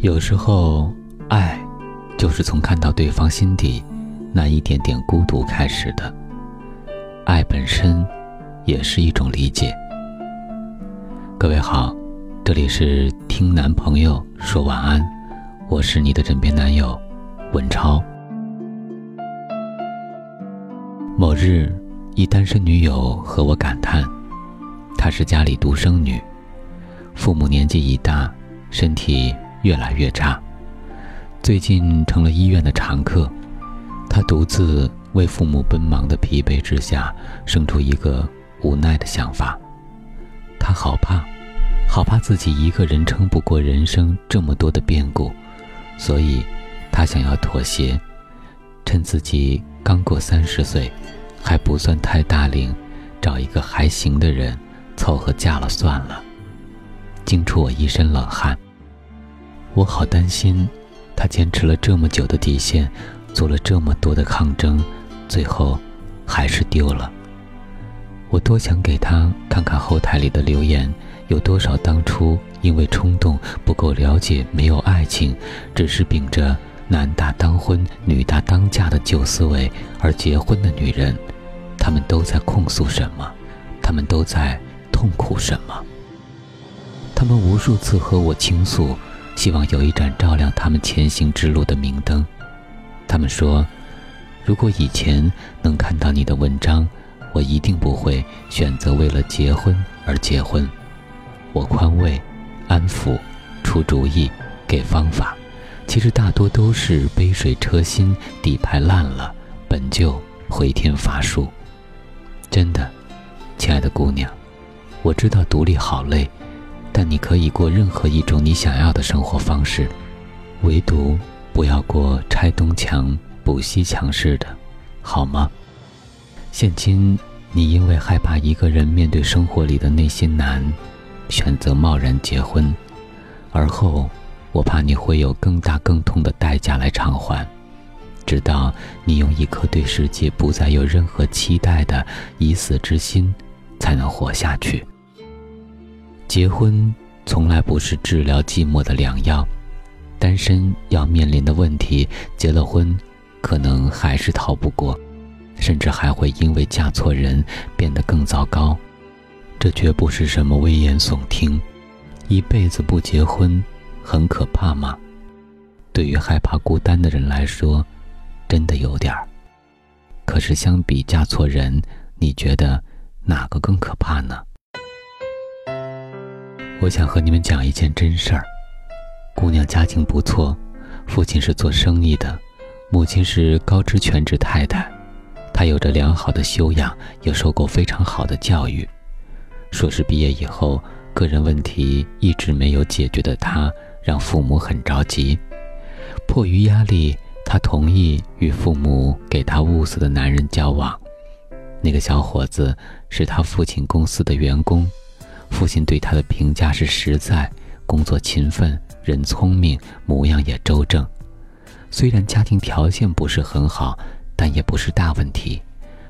有时候，爱就是从看到对方心底那一点点孤独开始的。爱本身也是一种理解。各位好，这里是听男朋友说晚安，我是你的枕边男友文超。某日，一单身女友和我感叹，她是家里独生女，父母年纪已大，身体。越来越差，最近成了医院的常客。他独自为父母奔忙的疲惫之下，生出一个无奈的想法。他好怕，好怕自己一个人撑不过人生这么多的变故，所以，他想要妥协，趁自己刚过三十岁，还不算太大龄，找一个还行的人凑合嫁了算了，惊出我一身冷汗。我好担心，他坚持了这么久的底线，做了这么多的抗争，最后还是丢了。我多想给他看看后台里的留言，有多少当初因为冲动、不够了解、没有爱情，只是秉着男大当婚、女大当嫁的旧思维而结婚的女人，她们都在控诉什么？她们都在痛苦什么？她们无数次和我倾诉。希望有一盏照亮他们前行之路的明灯。他们说：“如果以前能看到你的文章，我一定不会选择为了结婚而结婚。”我宽慰、安抚、出主意、给方法，其实大多都是杯水车薪，底牌烂了，本就回天乏术。真的，亲爱的姑娘，我知道独立好累。但你可以过任何一种你想要的生活方式，唯独不要过拆东墙补西墙式的，好吗？现今你因为害怕一个人面对生活里的那些难，选择贸然结婚，而后我怕你会有更大更痛的代价来偿还，直到你用一颗对世界不再有任何期待的已死之心，才能活下去。结婚从来不是治疗寂寞的良药，单身要面临的问题，结了婚可能还是逃不过，甚至还会因为嫁错人变得更糟糕。这绝不是什么危言耸听。一辈子不结婚，很可怕吗？对于害怕孤单的人来说，真的有点儿。可是相比嫁错人，你觉得哪个更可怕呢？我想和你们讲一件真事儿。姑娘家境不错，父亲是做生意的，母亲是高知全职太太。她有着良好的修养，又受过非常好的教育。硕士毕业以后，个人问题一直没有解决的她，让父母很着急。迫于压力，她同意与父母给她物色的男人交往。那个小伙子是他父亲公司的员工。父亲对他的评价是实在，工作勤奋，人聪明，模样也周正。虽然家庭条件不是很好，但也不是大问题。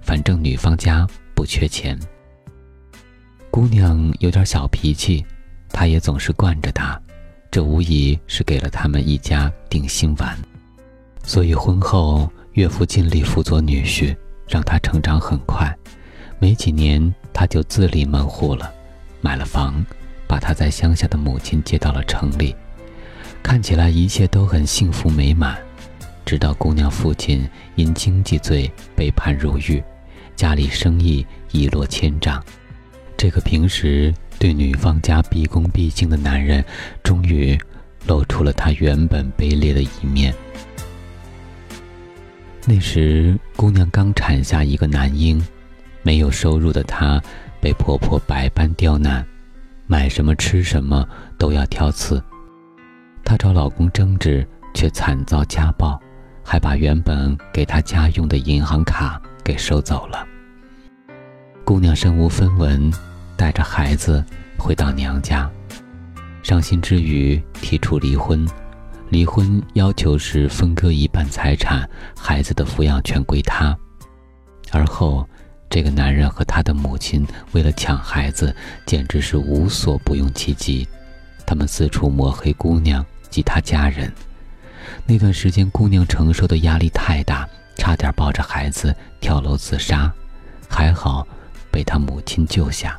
反正女方家不缺钱。姑娘有点小脾气，他也总是惯着她，这无疑是给了他们一家定心丸。所以婚后，岳父尽力辅佐女婿，让她成长很快。没几年，她就自立门户了。买了房，把他在乡下的母亲接到了城里，看起来一切都很幸福美满。直到姑娘父亲因经济罪被判入狱，家里生意一落千丈，这个平时对女方家毕恭毕敬的男人，终于露出了他原本卑劣的一面。那时，姑娘刚产下一个男婴，没有收入的她。被婆婆百般刁难，买什么吃什么都要挑刺。她找老公争执，却惨遭家暴，还把原本给她家用的银行卡给收走了。姑娘身无分文，带着孩子回到娘家，伤心之余提出离婚。离婚要求是分割一半财产，孩子的抚养权归她，而后。这个男人和他的母亲为了抢孩子，简直是无所不用其极。他们四处抹黑姑娘，及他家人。那段时间，姑娘承受的压力太大，差点抱着孩子跳楼自杀，还好被他母亲救下。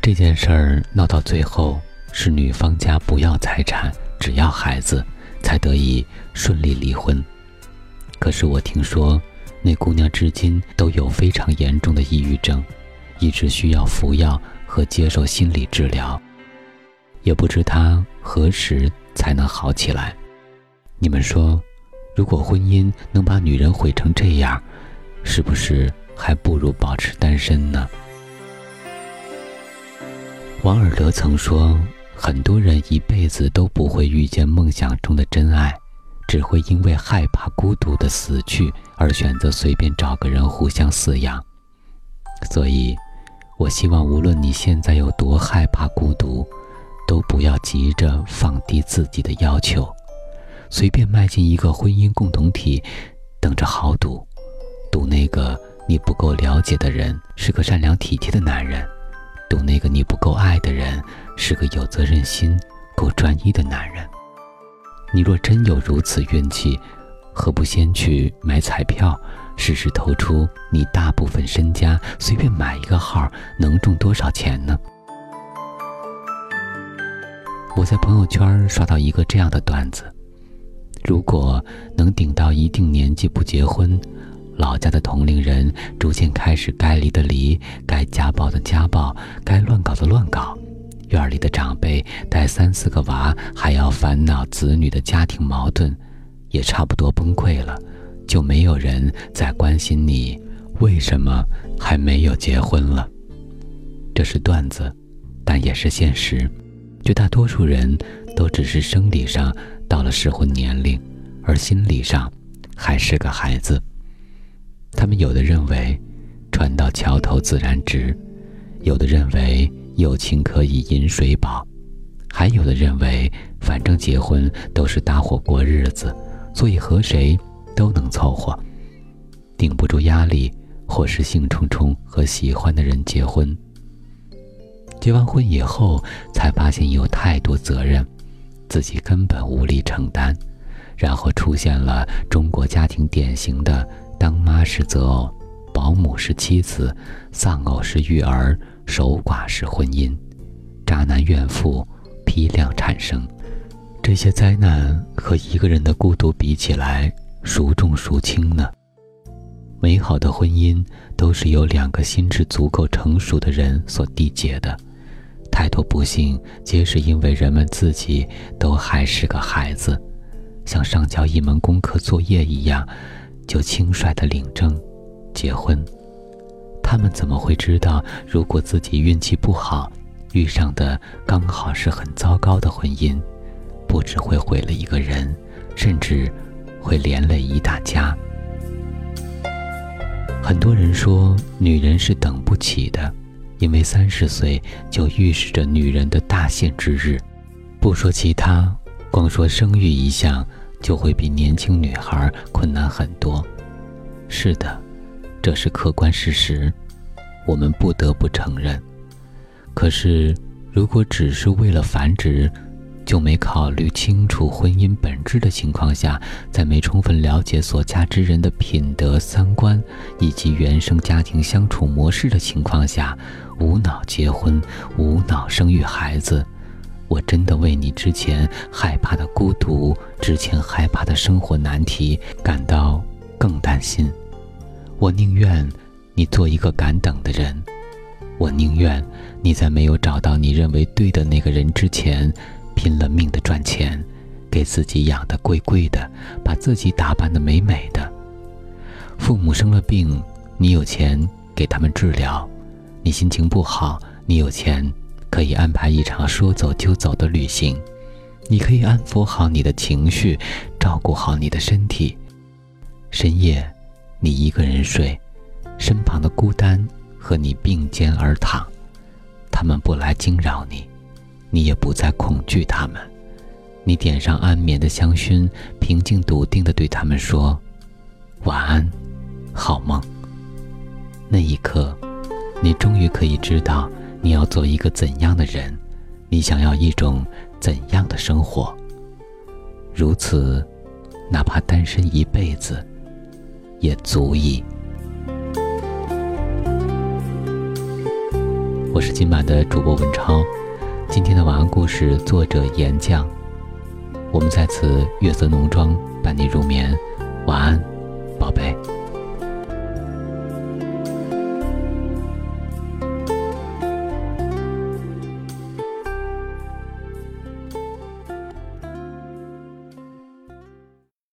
这件事儿闹到最后，是女方家不要财产，只要孩子，才得以顺利离婚。可是我听说，那姑娘至今都有非常严重的抑郁症，一直需要服药和接受心理治疗，也不知她何时才能好起来。你们说，如果婚姻能把女人毁成这样，是不是还不如保持单身呢？王尔德曾说：“很多人一辈子都不会遇见梦想中的真爱，只会因为害怕孤独的死去而选择随便找个人互相饲养。”所以，我希望无论你现在有多害怕孤独，都不要急着放低自己的要求，随便迈进一个婚姻共同体，等着豪赌，赌那个你不够了解的人是个善良体贴的男人。赌那个你不够爱的人是个有责任心、够专一的男人。你若真有如此运气，何不先去买彩票，试试投出你大部分身家，随便买一个号，能中多少钱呢？我在朋友圈刷到一个这样的段子：如果能顶到一定年纪不结婚。老家的同龄人逐渐开始该离的离，该家暴的家暴，该乱搞的乱搞。院里的长辈带三四个娃，还要烦恼子女的家庭矛盾，也差不多崩溃了。就没有人再关心你为什么还没有结婚了。这是段子，但也是现实。绝大多数人都只是生理上到了适婚年龄，而心理上还是个孩子。他们有的认为，船到桥头自然直；有的认为友情可以饮水饱；还有的认为，反正结婚都是搭伙过日子，所以和谁都能凑合。顶不住压力，或是兴冲冲和喜欢的人结婚。结完婚以后，才发现有太多责任，自己根本无力承担，然后出现了中国家庭典型的。当妈是择偶，保姆是妻子，丧偶是育儿，守寡式婚姻，渣男怨妇批量产生。这些灾难和一个人的孤独比起来，孰重孰轻呢？美好的婚姻都是由两个心智足够成熟的人所缔结的，太多不幸皆是因为人们自己都还是个孩子，像上交一门功课作业一样。就轻率的领证、结婚，他们怎么会知道，如果自己运气不好，遇上的刚好是很糟糕的婚姻，不只会毁了一个人，甚至会连累一大家。很多人说，女人是等不起的，因为三十岁就预示着女人的大限之日。不说其他，光说生育一项。就会比年轻女孩困难很多。是的，这是客观事实，我们不得不承认。可是，如果只是为了繁殖，就没考虑清楚婚姻本质的情况下，在没充分了解所嫁之人的品德、三观以及原生家庭相处模式的情况下，无脑结婚、无脑生育孩子。我真的为你之前害怕的孤独，之前害怕的生活难题感到更担心。我宁愿你做一个敢等的人，我宁愿你在没有找到你认为对的那个人之前，拼了命的赚钱，给自己养的贵贵的，把自己打扮的美美的。父母生了病，你有钱给他们治疗；你心情不好，你有钱。可以安排一场说走就走的旅行，你可以安抚好你的情绪，照顾好你的身体。深夜，你一个人睡，身旁的孤单和你并肩而躺，他们不来惊扰你，你也不再恐惧他们。你点上安眠的香薰，平静笃定地对他们说：“晚安，好梦。”那一刻，你终于可以知道。你要做一个怎样的人？你想要一种怎样的生活？如此，哪怕单身一辈子，也足以。我是今晚的主播文超，今天的晚安故事作者岩酱。我们在此月色浓妆伴你入眠，晚安，宝贝。